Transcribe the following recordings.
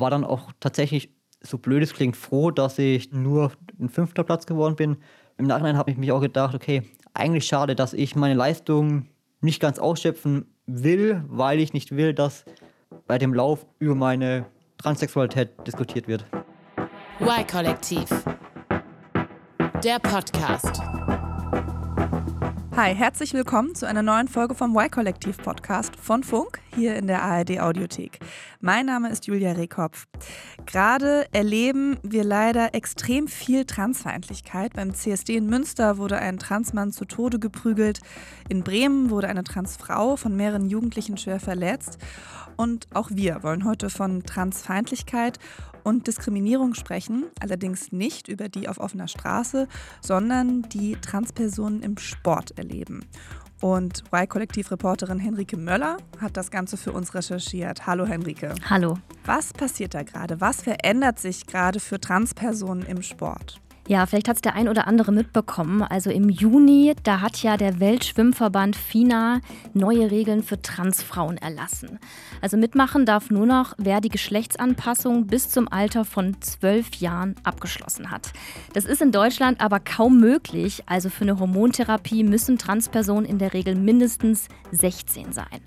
war dann auch tatsächlich, so blöd es klingt, froh, dass ich nur ein fünfter Platz geworden bin. Im Nachhinein habe ich mich auch gedacht, okay, eigentlich schade, dass ich meine Leistung nicht ganz ausschöpfen will, weil ich nicht will, dass bei dem Lauf über meine Transsexualität diskutiert wird. Y-Kollektiv. Der Podcast. Hi, herzlich willkommen zu einer neuen Folge vom Y-Kollektiv Podcast von Funk hier in der ARD Audiothek. Mein Name ist Julia Rehkopf. Gerade erleben wir leider extrem viel Transfeindlichkeit. Beim CSD in Münster wurde ein Transmann zu Tode geprügelt. In Bremen wurde eine Transfrau von mehreren Jugendlichen schwer verletzt. Und auch wir wollen heute von Transfeindlichkeit und Diskriminierung sprechen, allerdings nicht über die auf offener Straße, sondern die Transpersonen im Sport erleben. Und Y-Kollektiv-Reporterin Henrike Möller hat das Ganze für uns recherchiert. Hallo Henrike. Hallo. Was passiert da gerade? Was verändert sich gerade für Transpersonen im Sport? Ja, vielleicht hat es der ein oder andere mitbekommen. Also im Juni, da hat ja der Weltschwimmverband FINA neue Regeln für Transfrauen erlassen. Also mitmachen darf nur noch, wer die Geschlechtsanpassung bis zum Alter von zwölf Jahren abgeschlossen hat. Das ist in Deutschland aber kaum möglich. Also für eine Hormontherapie müssen Transpersonen in der Regel mindestens 16 sein.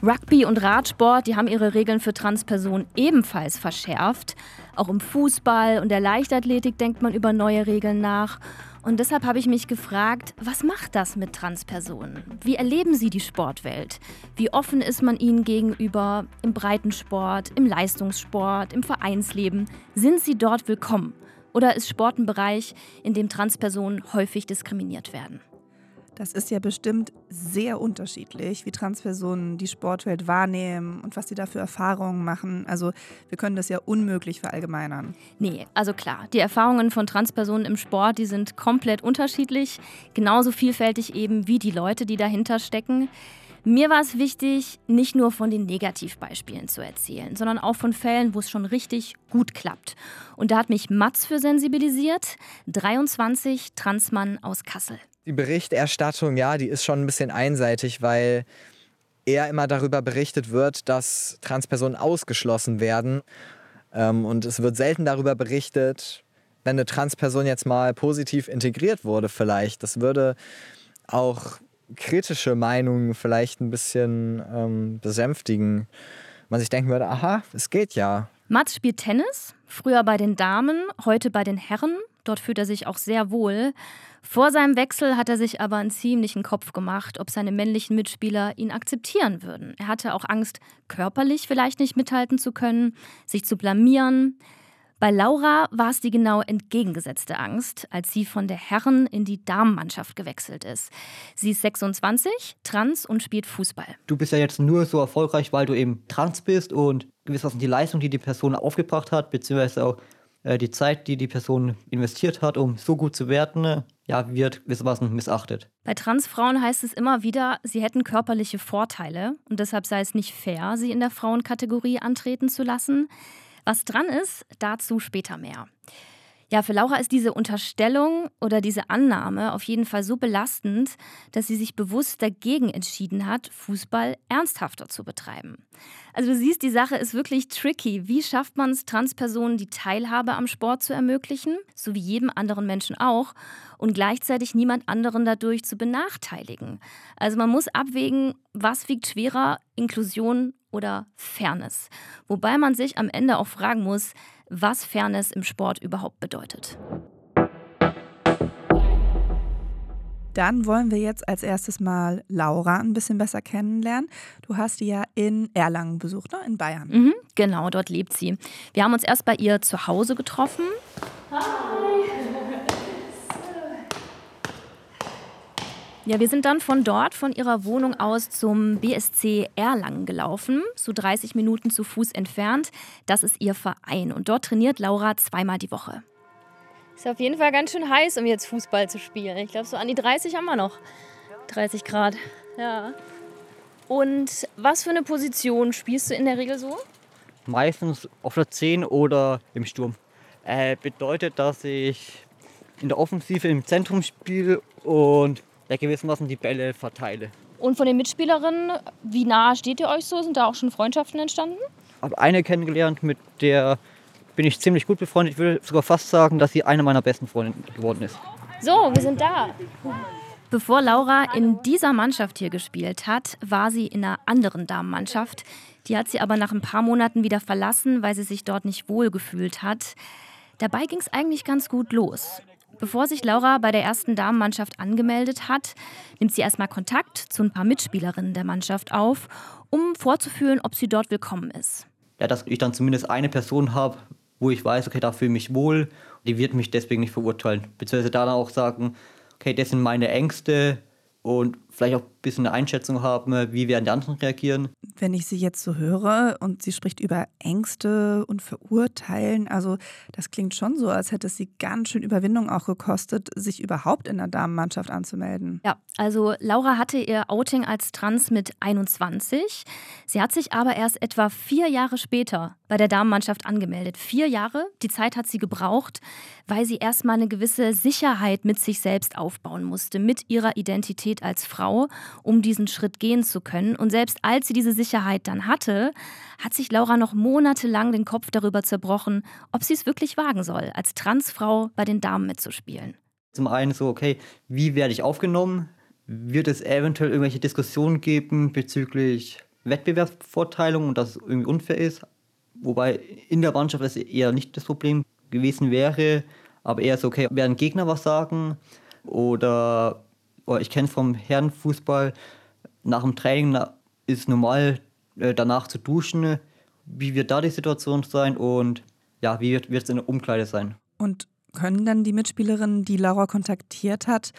Rugby und Radsport, die haben ihre Regeln für Transpersonen ebenfalls verschärft. Auch im Fußball und der Leichtathletik denkt man über neue Regeln nach. Und deshalb habe ich mich gefragt, was macht das mit Transpersonen? Wie erleben sie die Sportwelt? Wie offen ist man ihnen gegenüber im Breitensport, im Leistungssport, im Vereinsleben? Sind sie dort willkommen? Oder ist Sport ein Bereich, in dem Transpersonen häufig diskriminiert werden? Das ist ja bestimmt sehr unterschiedlich, wie Transpersonen die Sportwelt wahrnehmen und was sie da für Erfahrungen machen. Also wir können das ja unmöglich verallgemeinern. Nee, also klar, die Erfahrungen von Transpersonen im Sport, die sind komplett unterschiedlich, genauso vielfältig eben wie die Leute, die dahinter stecken. Mir war es wichtig, nicht nur von den Negativbeispielen zu erzählen, sondern auch von Fällen, wo es schon richtig gut klappt. Und da hat mich Mats für sensibilisiert, 23 Transmann aus Kassel die Berichterstattung, ja, die ist schon ein bisschen einseitig, weil eher immer darüber berichtet wird, dass Transpersonen ausgeschlossen werden. Ähm, und es wird selten darüber berichtet, wenn eine Transperson jetzt mal positiv integriert wurde, vielleicht. Das würde auch kritische Meinungen vielleicht ein bisschen ähm, besänftigen. Man sich denken würde, aha, es geht ja. Mats spielt Tennis, früher bei den Damen, heute bei den Herren. Dort fühlt er sich auch sehr wohl. Vor seinem Wechsel hat er sich aber einen ziemlichen Kopf gemacht, ob seine männlichen Mitspieler ihn akzeptieren würden. Er hatte auch Angst, körperlich vielleicht nicht mithalten zu können, sich zu blamieren. Bei Laura war es die genau entgegengesetzte Angst, als sie von der Herren in die Damenmannschaft gewechselt ist. Sie ist 26, trans und spielt Fußball. Du bist ja jetzt nur so erfolgreich, weil du eben trans bist und gewissermaßen die Leistung, die die Person aufgebracht hat, beziehungsweise auch die Zeit, die die Person investiert hat, um so gut zu werden, ja, wird gewissermaßen missachtet. Bei Transfrauen heißt es immer wieder, sie hätten körperliche Vorteile und deshalb sei es nicht fair, sie in der Frauenkategorie antreten zu lassen. Was dran ist, dazu später mehr. Ja, für Laura ist diese Unterstellung oder diese Annahme auf jeden Fall so belastend, dass sie sich bewusst dagegen entschieden hat, Fußball ernsthafter zu betreiben. Also du siehst, die Sache ist wirklich tricky. Wie schafft man es, Transpersonen die Teilhabe am Sport zu ermöglichen, so wie jedem anderen Menschen auch, und gleichzeitig niemand anderen dadurch zu benachteiligen? Also man muss abwägen, was wiegt schwerer, Inklusion oder Fairness. Wobei man sich am Ende auch fragen muss, was Fairness im Sport überhaupt bedeutet. Dann wollen wir jetzt als erstes mal Laura ein bisschen besser kennenlernen. Du hast die ja in Erlangen besucht, ne? in Bayern. Mhm, genau, dort lebt sie. Wir haben uns erst bei ihr zu Hause getroffen. Hi. Ja, wir sind dann von dort, von ihrer Wohnung aus zum BSC Erlangen gelaufen, so 30 Minuten zu Fuß entfernt. Das ist ihr Verein und dort trainiert Laura zweimal die Woche. Ist auf jeden Fall ganz schön heiß, um jetzt Fußball zu spielen. Ich glaube, so an die 30 haben wir noch. 30 Grad, ja. Und was für eine Position spielst du in der Regel so? Meistens auf der 10 oder im Sturm. Äh, bedeutet, dass ich in der Offensive im Zentrum spiele und ja, gewissermaßen die Bälle verteile. Und von den Mitspielerinnen, wie nah steht ihr euch so? Sind da auch schon Freundschaften entstanden? habe eine kennengelernt, mit der bin ich ziemlich gut befreundet. Ich würde sogar fast sagen, dass sie eine meiner besten Freundinnen geworden ist. So, wir sind da. Bevor Laura in dieser Mannschaft hier gespielt hat, war sie in einer anderen Damenmannschaft. Die hat sie aber nach ein paar Monaten wieder verlassen, weil sie sich dort nicht wohl gefühlt hat. Dabei ging es eigentlich ganz gut los. Bevor sich Laura bei der ersten Damenmannschaft angemeldet hat, nimmt sie erstmal Kontakt zu ein paar Mitspielerinnen der Mannschaft auf, um vorzufühlen, ob sie dort willkommen ist. Ja, dass ich dann zumindest eine Person habe, wo ich weiß, okay, da fühle ich mich wohl, die wird mich deswegen nicht verurteilen. Beziehungsweise dann auch sagen, okay, das sind meine Ängste und vielleicht auch ein bisschen eine Einschätzung haben, wie werden die anderen reagieren. Wenn ich sie jetzt so höre und sie spricht über Ängste und Verurteilen, also das klingt schon so, als hätte es sie ganz schön Überwindung auch gekostet, sich überhaupt in der Damenmannschaft anzumelden. Ja, also Laura hatte ihr Outing als Trans mit 21. Sie hat sich aber erst etwa vier Jahre später bei der Damenmannschaft angemeldet. Vier Jahre, die Zeit hat sie gebraucht, weil sie erstmal eine gewisse Sicherheit mit sich selbst aufbauen musste, mit ihrer Identität als Frau. Frau, um diesen Schritt gehen zu können. Und selbst als sie diese Sicherheit dann hatte, hat sich Laura noch monatelang den Kopf darüber zerbrochen, ob sie es wirklich wagen soll, als Transfrau bei den Damen mitzuspielen. Zum einen so, okay, wie werde ich aufgenommen? Wird es eventuell irgendwelche Diskussionen geben bezüglich Wettbewerbsvorteilung und dass es irgendwie unfair ist? Wobei in der Mannschaft das eher nicht das Problem gewesen wäre, aber eher so, okay, werden Gegner was sagen? Oder oder ich kenne vom Herrenfußball, nach dem Training ist normal äh, danach zu duschen. Wie wird da die Situation sein und ja, wie wird es in der Umkleide sein? Und können dann die Mitspielerinnen, die Laura kontaktiert hat,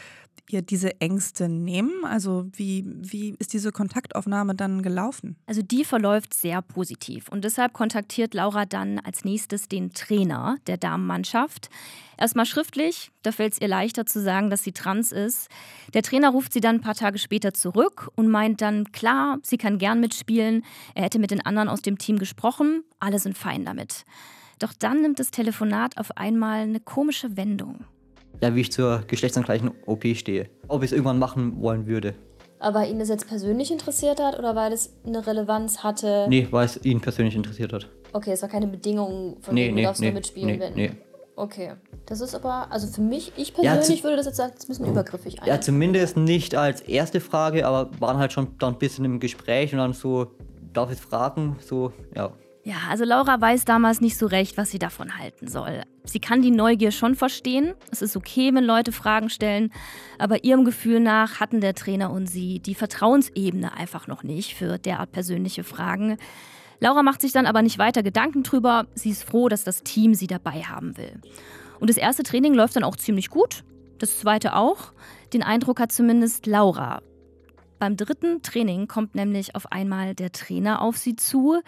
ihr diese Ängste nehmen? Also wie, wie ist diese Kontaktaufnahme dann gelaufen? Also die verläuft sehr positiv und deshalb kontaktiert Laura dann als nächstes den Trainer der Damenmannschaft. Erstmal schriftlich, da fällt es ihr leichter zu sagen, dass sie trans ist. Der Trainer ruft sie dann ein paar Tage später zurück und meint dann, klar, sie kann gern mitspielen. Er hätte mit den anderen aus dem Team gesprochen, alle sind fein damit. Doch dann nimmt das Telefonat auf einmal eine komische Wendung ja, wie ich zur geschlechtsangleichen OP stehe. Ob ich es irgendwann machen wollen würde. Aber ihn das jetzt persönlich interessiert hat oder weil es eine Relevanz hatte? Nee, weil es ihn persönlich interessiert hat. Okay, es war keine Bedingung, von nee, wegen nee, du darfst nee, nur mitspielen, nee, wenn. Nee. Okay. Das ist aber, also für mich, ich persönlich ja, würde das jetzt sagen, das ist ein bisschen übergriffig. Eigentlich. Ja, zumindest nicht als erste Frage, aber waren halt schon dann ein bisschen im Gespräch und dann so, darf ich fragen? So, ja. Ja, also Laura weiß damals nicht so recht, was sie davon halten soll. Sie kann die Neugier schon verstehen. Es ist okay, wenn Leute Fragen stellen. Aber ihrem Gefühl nach hatten der Trainer und sie die Vertrauensebene einfach noch nicht für derart persönliche Fragen. Laura macht sich dann aber nicht weiter Gedanken drüber. Sie ist froh, dass das Team sie dabei haben will. Und das erste Training läuft dann auch ziemlich gut. Das zweite auch. Den Eindruck hat zumindest Laura. Beim dritten Training kommt nämlich auf einmal der Trainer auf sie zu.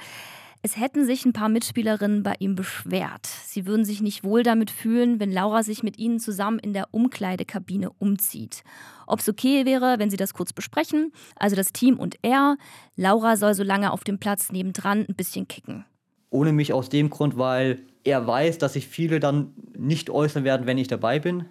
Es hätten sich ein paar Mitspielerinnen bei ihm beschwert. Sie würden sich nicht wohl damit fühlen, wenn Laura sich mit ihnen zusammen in der Umkleidekabine umzieht. Ob es okay wäre, wenn sie das kurz besprechen, also das Team und er. Laura soll so lange auf dem Platz nebendran ein bisschen kicken. Ohne mich aus dem Grund, weil er weiß, dass sich viele dann nicht äußern werden, wenn ich dabei bin.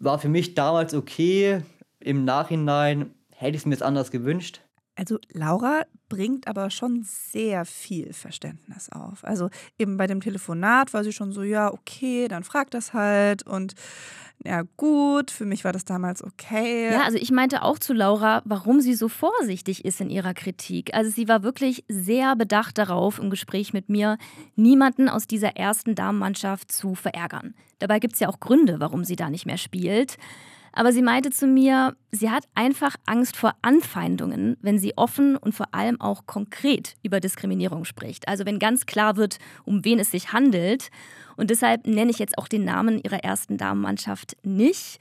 War für mich damals okay. Im Nachhinein hätte ich es mir jetzt anders gewünscht. Also Laura bringt aber schon sehr viel Verständnis auf. Also eben bei dem Telefonat war sie schon so, ja, okay, dann frag das halt und ja gut, für mich war das damals okay. Ja, also ich meinte auch zu Laura, warum sie so vorsichtig ist in ihrer Kritik. Also sie war wirklich sehr bedacht darauf, im Gespräch mit mir, niemanden aus dieser ersten Damenmannschaft zu verärgern. Dabei gibt es ja auch Gründe, warum sie da nicht mehr spielt. Aber sie meinte zu mir, sie hat einfach Angst vor Anfeindungen, wenn sie offen und vor allem auch konkret über Diskriminierung spricht. Also wenn ganz klar wird, um wen es sich handelt. Und deshalb nenne ich jetzt auch den Namen ihrer ersten Damenmannschaft nicht.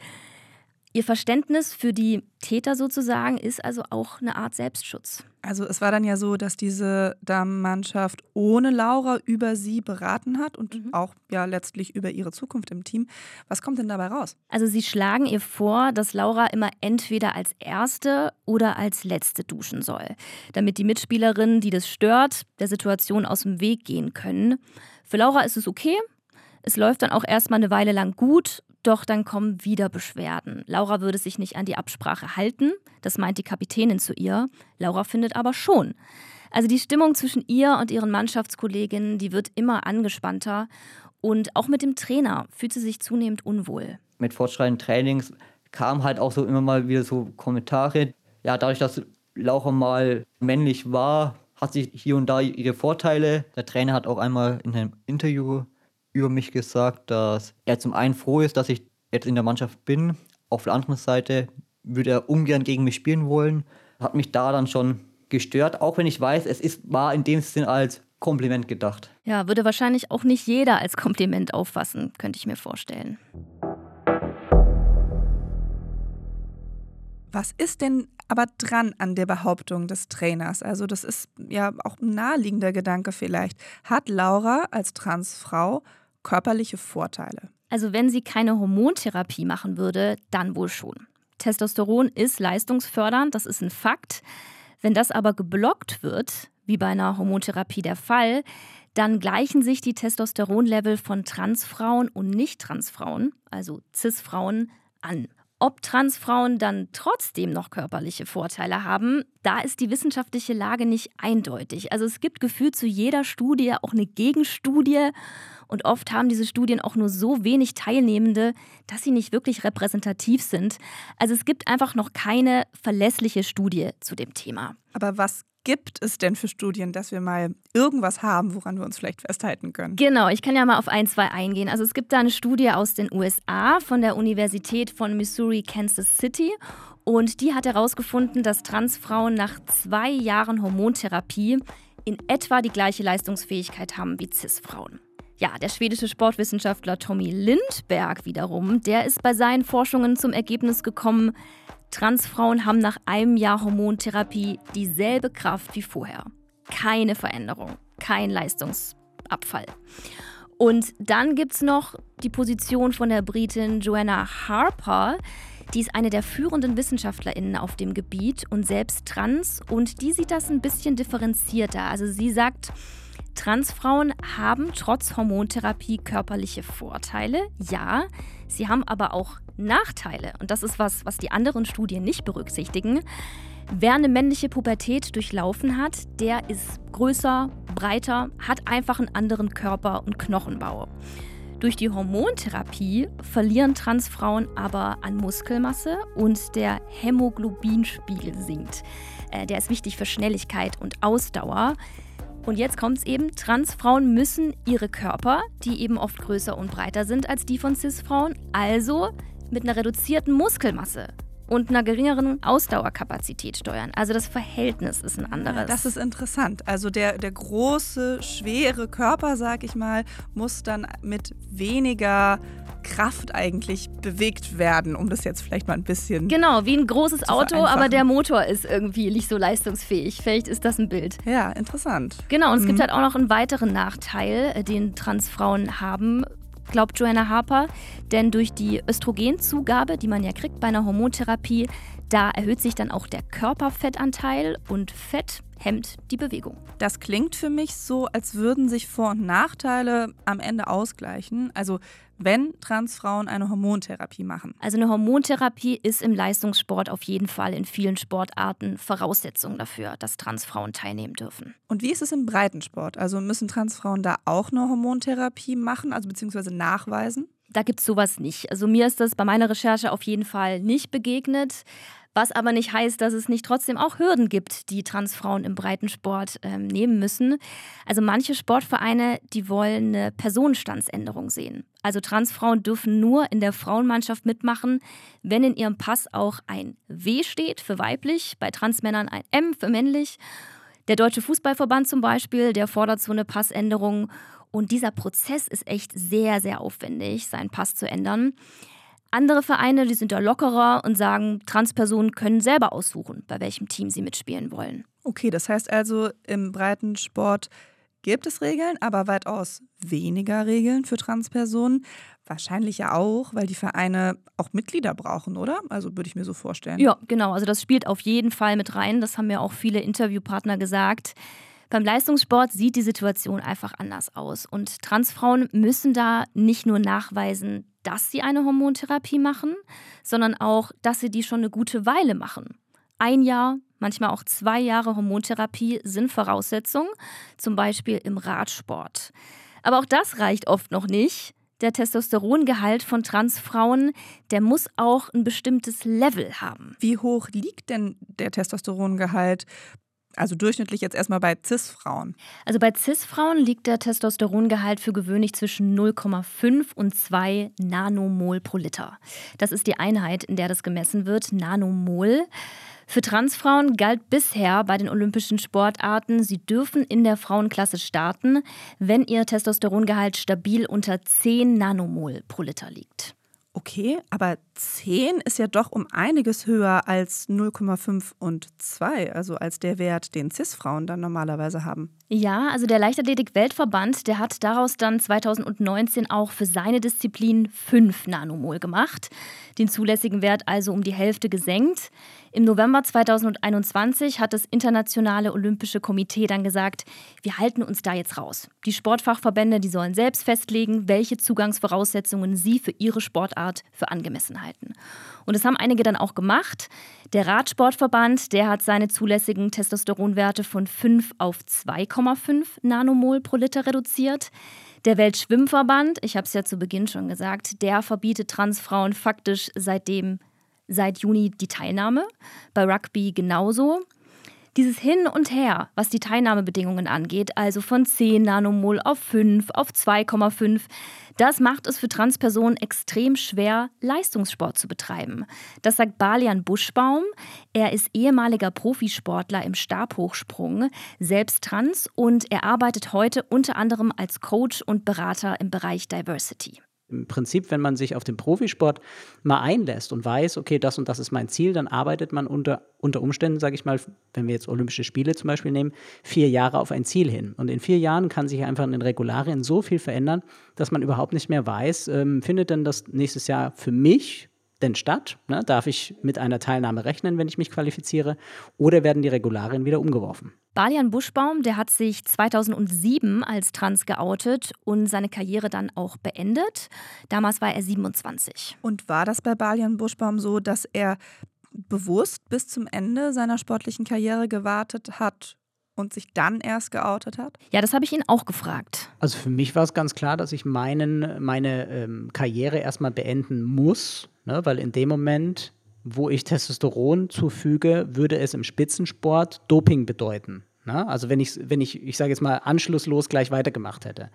Ihr Verständnis für die Täter sozusagen ist also auch eine Art Selbstschutz. Also es war dann ja so, dass diese Damenmannschaft ohne Laura über sie beraten hat und mhm. auch ja letztlich über ihre Zukunft im Team. Was kommt denn dabei raus? Also sie schlagen ihr vor, dass Laura immer entweder als erste oder als letzte duschen soll, damit die Mitspielerinnen, die das stört, der Situation aus dem Weg gehen können. Für Laura ist es okay. Es läuft dann auch erstmal eine Weile lang gut doch dann kommen wieder Beschwerden. Laura würde sich nicht an die Absprache halten, das meint die Kapitänin zu ihr. Laura findet aber schon. Also die Stimmung zwischen ihr und ihren Mannschaftskolleginnen, die wird immer angespannter. Und auch mit dem Trainer fühlt sie sich zunehmend unwohl. Mit fortschreitenden Trainings kamen halt auch so immer mal wieder so Kommentare. Ja, dadurch, dass Laura mal männlich war, hat sie hier und da ihre Vorteile. Der Trainer hat auch einmal in einem Interview über mich gesagt, dass er zum einen froh ist, dass ich jetzt in der Mannschaft bin. Auf der anderen Seite würde er ungern gegen mich spielen wollen. Hat mich da dann schon gestört, auch wenn ich weiß, es ist, war in dem Sinn als Kompliment gedacht. Ja, würde wahrscheinlich auch nicht jeder als Kompliment auffassen, könnte ich mir vorstellen. Was ist denn aber dran an der Behauptung des Trainers? Also das ist ja auch ein naheliegender Gedanke vielleicht. Hat Laura als Transfrau körperliche Vorteile? Also wenn sie keine Hormontherapie machen würde, dann wohl schon. Testosteron ist leistungsfördernd, das ist ein Fakt. Wenn das aber geblockt wird, wie bei einer Hormontherapie der Fall, dann gleichen sich die Testosteronlevel von Transfrauen und Nicht-Transfrauen, also Cis-Frauen, an. Ob Transfrauen dann trotzdem noch körperliche Vorteile haben, da ist die wissenschaftliche Lage nicht eindeutig. Also es gibt gefühlt zu jeder Studie auch eine Gegenstudie und oft haben diese Studien auch nur so wenig Teilnehmende, dass sie nicht wirklich repräsentativ sind. Also es gibt einfach noch keine verlässliche Studie zu dem Thema. Aber was gibt es denn für Studien, dass wir mal irgendwas haben, woran wir uns vielleicht festhalten können? Genau, ich kann ja mal auf ein, zwei eingehen. Also es gibt da eine Studie aus den USA von der Universität von Missouri, Kansas City. Und die hat herausgefunden, dass Transfrauen nach zwei Jahren Hormontherapie in etwa die gleiche Leistungsfähigkeit haben wie Cis-Frauen. Ja, der schwedische Sportwissenschaftler Tommy Lindberg wiederum, der ist bei seinen Forschungen zum Ergebnis gekommen, Transfrauen haben nach einem Jahr Hormontherapie dieselbe Kraft wie vorher. Keine Veränderung, kein Leistungsabfall. Und dann gibt es noch die Position von der Britin Joanna Harper. Die ist eine der führenden WissenschaftlerInnen auf dem Gebiet und selbst trans. Und die sieht das ein bisschen differenzierter. Also sie sagt, Transfrauen haben trotz Hormontherapie körperliche Vorteile, ja. Sie haben aber auch Nachteile. Und das ist was, was die anderen Studien nicht berücksichtigen. Wer eine männliche Pubertät durchlaufen hat, der ist größer, breiter, hat einfach einen anderen Körper und Knochenbau. Durch die Hormontherapie verlieren Transfrauen aber an Muskelmasse und der Hämoglobinspiegel sinkt. Äh, der ist wichtig für Schnelligkeit und Ausdauer. Und jetzt kommt es eben, Transfrauen müssen ihre Körper, die eben oft größer und breiter sind als die von Cis-Frauen, also mit einer reduzierten Muskelmasse und einer geringeren Ausdauerkapazität steuern. Also das Verhältnis ist ein anderes. Ja, das ist interessant. Also der, der große, schwere Körper, sag ich mal, muss dann mit weniger Kraft eigentlich bewegt werden, um das jetzt vielleicht mal ein bisschen. Genau, wie ein großes Auto, aber der Motor ist irgendwie nicht so leistungsfähig. Vielleicht ist das ein Bild. Ja, interessant. Genau, und es gibt mhm. halt auch noch einen weiteren Nachteil, äh, den Transfrauen haben glaubt Joanna Harper, denn durch die Östrogenzugabe, die man ja kriegt bei einer Hormontherapie, da erhöht sich dann auch der Körperfettanteil und Fett hemmt die Bewegung. Das klingt für mich so, als würden sich Vor- und Nachteile am Ende ausgleichen. Also wenn Transfrauen eine Hormontherapie machen. Also eine Hormontherapie ist im Leistungssport auf jeden Fall in vielen Sportarten Voraussetzung dafür, dass Transfrauen teilnehmen dürfen. Und wie ist es im Breitensport? Also müssen Transfrauen da auch eine Hormontherapie machen, also beziehungsweise nachweisen? Da gibt es sowas nicht. Also mir ist das bei meiner Recherche auf jeden Fall nicht begegnet. Was aber nicht heißt, dass es nicht trotzdem auch Hürden gibt, die Transfrauen im Breitensport ähm, nehmen müssen. Also manche Sportvereine, die wollen eine Personenstandsänderung sehen. Also Transfrauen dürfen nur in der Frauenmannschaft mitmachen, wenn in ihrem Pass auch ein W steht für weiblich, bei Transmännern ein M für männlich. Der Deutsche Fußballverband zum Beispiel, der fordert so eine Passänderung. Und dieser Prozess ist echt sehr, sehr aufwendig, seinen Pass zu ändern. Andere Vereine, die sind da lockerer und sagen, Transpersonen können selber aussuchen, bei welchem Team sie mitspielen wollen. Okay, das heißt also, im Breitensport gibt es Regeln, aber weitaus weniger Regeln für Transpersonen. Wahrscheinlich ja auch, weil die Vereine auch Mitglieder brauchen, oder? Also würde ich mir so vorstellen. Ja, genau. Also das spielt auf jeden Fall mit rein. Das haben mir auch viele Interviewpartner gesagt. Beim Leistungssport sieht die Situation einfach anders aus. Und Transfrauen müssen da nicht nur nachweisen, dass sie eine Hormontherapie machen, sondern auch, dass sie die schon eine gute Weile machen. Ein Jahr, manchmal auch zwei Jahre Hormontherapie sind Voraussetzung, zum Beispiel im Radsport. Aber auch das reicht oft noch nicht. Der Testosterongehalt von Transfrauen, der muss auch ein bestimmtes Level haben. Wie hoch liegt denn der Testosterongehalt also durchschnittlich jetzt erstmal bei CIS-Frauen. Also bei CIS-Frauen liegt der Testosterongehalt für gewöhnlich zwischen 0,5 und 2 Nanomol pro Liter. Das ist die Einheit, in der das gemessen wird, Nanomol. Für Transfrauen galt bisher bei den olympischen Sportarten, sie dürfen in der Frauenklasse starten, wenn ihr Testosterongehalt stabil unter 10 Nanomol pro Liter liegt. Okay, aber 10 ist ja doch um einiges höher als 0,5 und 2, also als der Wert, den CIS-Frauen dann normalerweise haben. Ja, also der Leichtathletik-Weltverband, der hat daraus dann 2019 auch für seine Disziplin 5 Nanomol gemacht, den zulässigen Wert also um die Hälfte gesenkt. Im November 2021 hat das Internationale Olympische Komitee dann gesagt, wir halten uns da jetzt raus. Die Sportfachverbände, die sollen selbst festlegen, welche Zugangsvoraussetzungen sie für ihre Sportart für angemessen halten. Und das haben einige dann auch gemacht. Der Radsportverband, der hat seine zulässigen Testosteronwerte von 5 auf 2,5 Nanomol pro Liter reduziert. Der Weltschwimmverband, ich habe es ja zu Beginn schon gesagt, der verbietet Transfrauen faktisch seitdem seit Juni die Teilnahme, bei Rugby genauso. Dieses Hin und Her, was die Teilnahmebedingungen angeht, also von 10 Nanomol auf 5, auf 2,5, das macht es für Transpersonen extrem schwer, Leistungssport zu betreiben. Das sagt Balian Buschbaum. Er ist ehemaliger Profisportler im Stabhochsprung, selbst trans und er arbeitet heute unter anderem als Coach und Berater im Bereich Diversity im Prinzip, wenn man sich auf den Profisport mal einlässt und weiß, okay, das und das ist mein Ziel, dann arbeitet man unter, unter Umständen, sage ich mal, wenn wir jetzt Olympische Spiele zum Beispiel nehmen, vier Jahre auf ein Ziel hin. Und in vier Jahren kann sich einfach in den Regularien so viel verändern, dass man überhaupt nicht mehr weiß, ähm, findet denn das nächstes Jahr für mich denn statt? Ne? Darf ich mit einer Teilnahme rechnen, wenn ich mich qualifiziere? Oder werden die Regularien wieder umgeworfen? Balian Buschbaum, der hat sich 2007 als trans geoutet und seine Karriere dann auch beendet. Damals war er 27. Und war das bei Balian Buschbaum so, dass er bewusst bis zum Ende seiner sportlichen Karriere gewartet hat und sich dann erst geoutet hat? Ja, das habe ich ihn auch gefragt. Also für mich war es ganz klar, dass ich meinen, meine ähm, Karriere erstmal beenden muss, ne? weil in dem Moment, wo ich Testosteron zufüge, würde es im Spitzensport Doping bedeuten. Ne? Also wenn ich, wenn ich, ich sage jetzt mal, anschlusslos gleich weitergemacht hätte.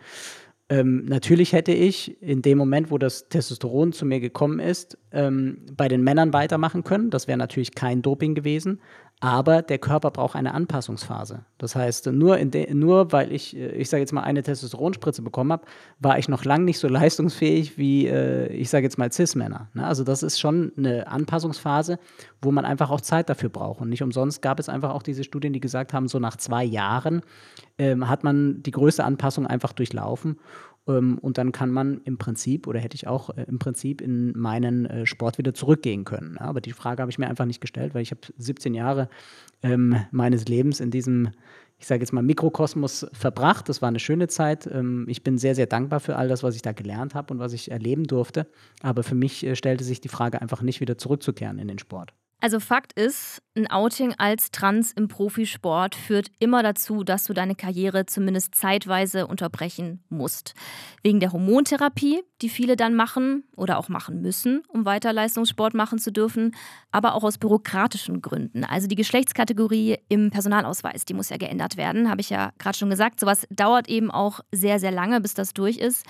Ähm, natürlich hätte ich in dem Moment, wo das Testosteron zu mir gekommen ist, ähm, bei den Männern weitermachen können. Das wäre natürlich kein Doping gewesen. Aber der Körper braucht eine Anpassungsphase. Das heißt, nur, nur weil ich, äh, ich sage jetzt mal, eine Testosteronspritze bekommen habe, war ich noch lange nicht so leistungsfähig wie, äh, ich sage jetzt mal, Cis-Männer. Ne? Also das ist schon eine Anpassungsphase, wo man einfach auch Zeit dafür braucht. Und nicht umsonst gab es einfach auch diese Studien, die gesagt haben, so nach zwei Jahren ähm, hat man die größte Anpassung einfach durchlaufen. Ähm, und dann kann man im Prinzip oder hätte ich auch äh, im Prinzip in meinen äh, Sport wieder zurückgehen können. Aber die Frage habe ich mir einfach nicht gestellt, weil ich habe 17 Jahre ähm, meines Lebens in diesem, ich sage jetzt mal, Mikrokosmos verbracht. Das war eine schöne Zeit. Ähm, ich bin sehr, sehr dankbar für all das, was ich da gelernt habe und was ich erleben durfte. Aber für mich äh, stellte sich die Frage einfach nicht wieder zurückzukehren in den Sport. Also Fakt ist, ein Outing als Trans im Profisport führt immer dazu, dass du deine Karriere zumindest zeitweise unterbrechen musst. Wegen der Hormontherapie, die viele dann machen oder auch machen müssen, um weiter Leistungssport machen zu dürfen, aber auch aus bürokratischen Gründen. Also die Geschlechtskategorie im Personalausweis, die muss ja geändert werden, habe ich ja gerade schon gesagt. Sowas dauert eben auch sehr, sehr lange, bis das durch ist.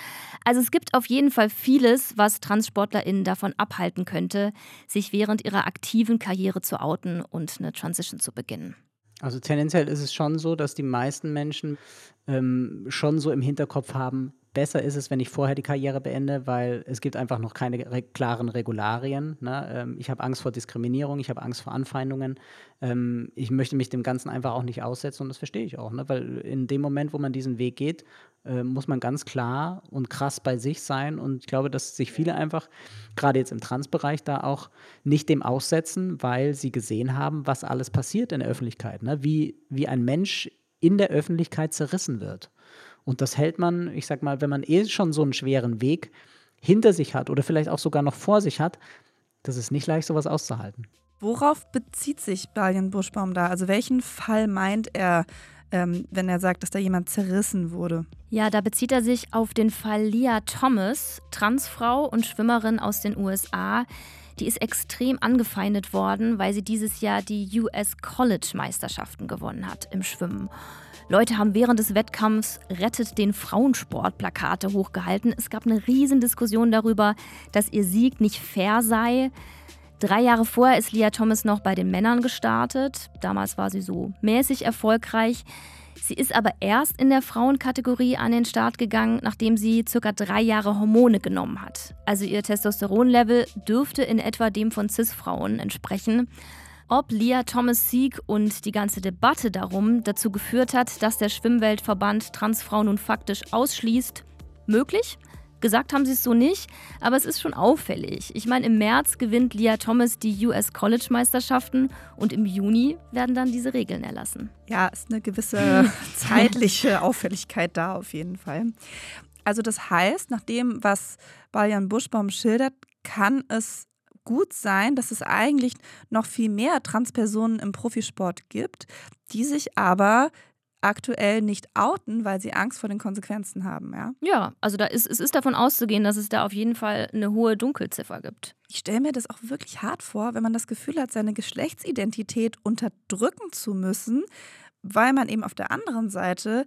Also es gibt auf jeden Fall vieles, was TranssportlerInnen davon abhalten könnte, sich während ihrer aktiven Karriere zu outen und eine Transition zu beginnen. Also tendenziell ist es schon so, dass die meisten Menschen ähm, schon so im Hinterkopf haben, besser ist es, wenn ich vorher die Karriere beende, weil es gibt einfach noch keine re klaren Regularien. Ne? Ähm, ich habe Angst vor Diskriminierung, ich habe Angst vor Anfeindungen. Ähm, ich möchte mich dem Ganzen einfach auch nicht aussetzen und das verstehe ich auch. Ne? Weil in dem Moment, wo man diesen Weg geht, äh, muss man ganz klar und krass bei sich sein. Und ich glaube, dass sich viele einfach, gerade jetzt im Transbereich, da auch nicht dem aussetzen, weil sie gesehen haben, was alles passiert in der Öffentlichkeit. Ne? Wie, wie ein Mensch in der Öffentlichkeit zerrissen wird. Und das hält man, ich sag mal, wenn man eh schon so einen schweren Weg hinter sich hat oder vielleicht auch sogar noch vor sich hat, das ist nicht leicht, sowas auszuhalten. Worauf bezieht sich Balian Buschbaum da? Also welchen Fall meint er, ähm, wenn er sagt, dass da jemand zerrissen wurde? Ja, da bezieht er sich auf den Fall Leah Thomas, Transfrau und Schwimmerin aus den USA. Die ist extrem angefeindet worden, weil sie dieses Jahr die US College Meisterschaften gewonnen hat im Schwimmen. Leute haben während des Wettkampfs Rettet den Frauensport Plakate hochgehalten. Es gab eine Riesendiskussion darüber, dass ihr Sieg nicht fair sei. Drei Jahre vorher ist Leah Thomas noch bei den Männern gestartet. Damals war sie so mäßig erfolgreich. Sie ist aber erst in der Frauenkategorie an den Start gegangen, nachdem sie circa drei Jahre Hormone genommen hat. Also ihr Testosteronlevel dürfte in etwa dem von CIS-Frauen entsprechen. Ob Leah Thomas Sieg und die ganze Debatte darum dazu geführt hat, dass der Schwimmweltverband Transfrauen nun faktisch ausschließt, möglich. Gesagt haben sie es so nicht, aber es ist schon auffällig. Ich meine, im März gewinnt Leah Thomas die US College Meisterschaften und im Juni werden dann diese Regeln erlassen. Ja, ist eine gewisse zeitliche Auffälligkeit da auf jeden Fall. Also das heißt, nach dem, was Balian Buschbaum schildert, kann es gut sein, dass es eigentlich noch viel mehr Transpersonen im Profisport gibt, die sich aber aktuell nicht outen, weil sie Angst vor den Konsequenzen haben, ja? Ja, also da ist, es ist davon auszugehen, dass es da auf jeden Fall eine hohe Dunkelziffer gibt. Ich stelle mir das auch wirklich hart vor, wenn man das Gefühl hat, seine Geschlechtsidentität unterdrücken zu müssen, weil man eben auf der anderen Seite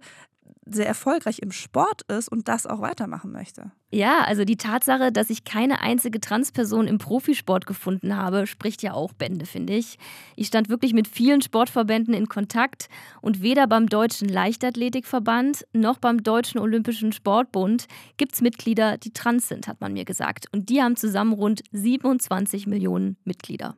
sehr erfolgreich im Sport ist und das auch weitermachen möchte. Ja, also die Tatsache, dass ich keine einzige Transperson im Profisport gefunden habe, spricht ja auch Bände, finde ich. Ich stand wirklich mit vielen Sportverbänden in Kontakt und weder beim Deutschen Leichtathletikverband noch beim Deutschen Olympischen Sportbund gibt es Mitglieder, die trans sind, hat man mir gesagt. Und die haben zusammen rund 27 Millionen Mitglieder.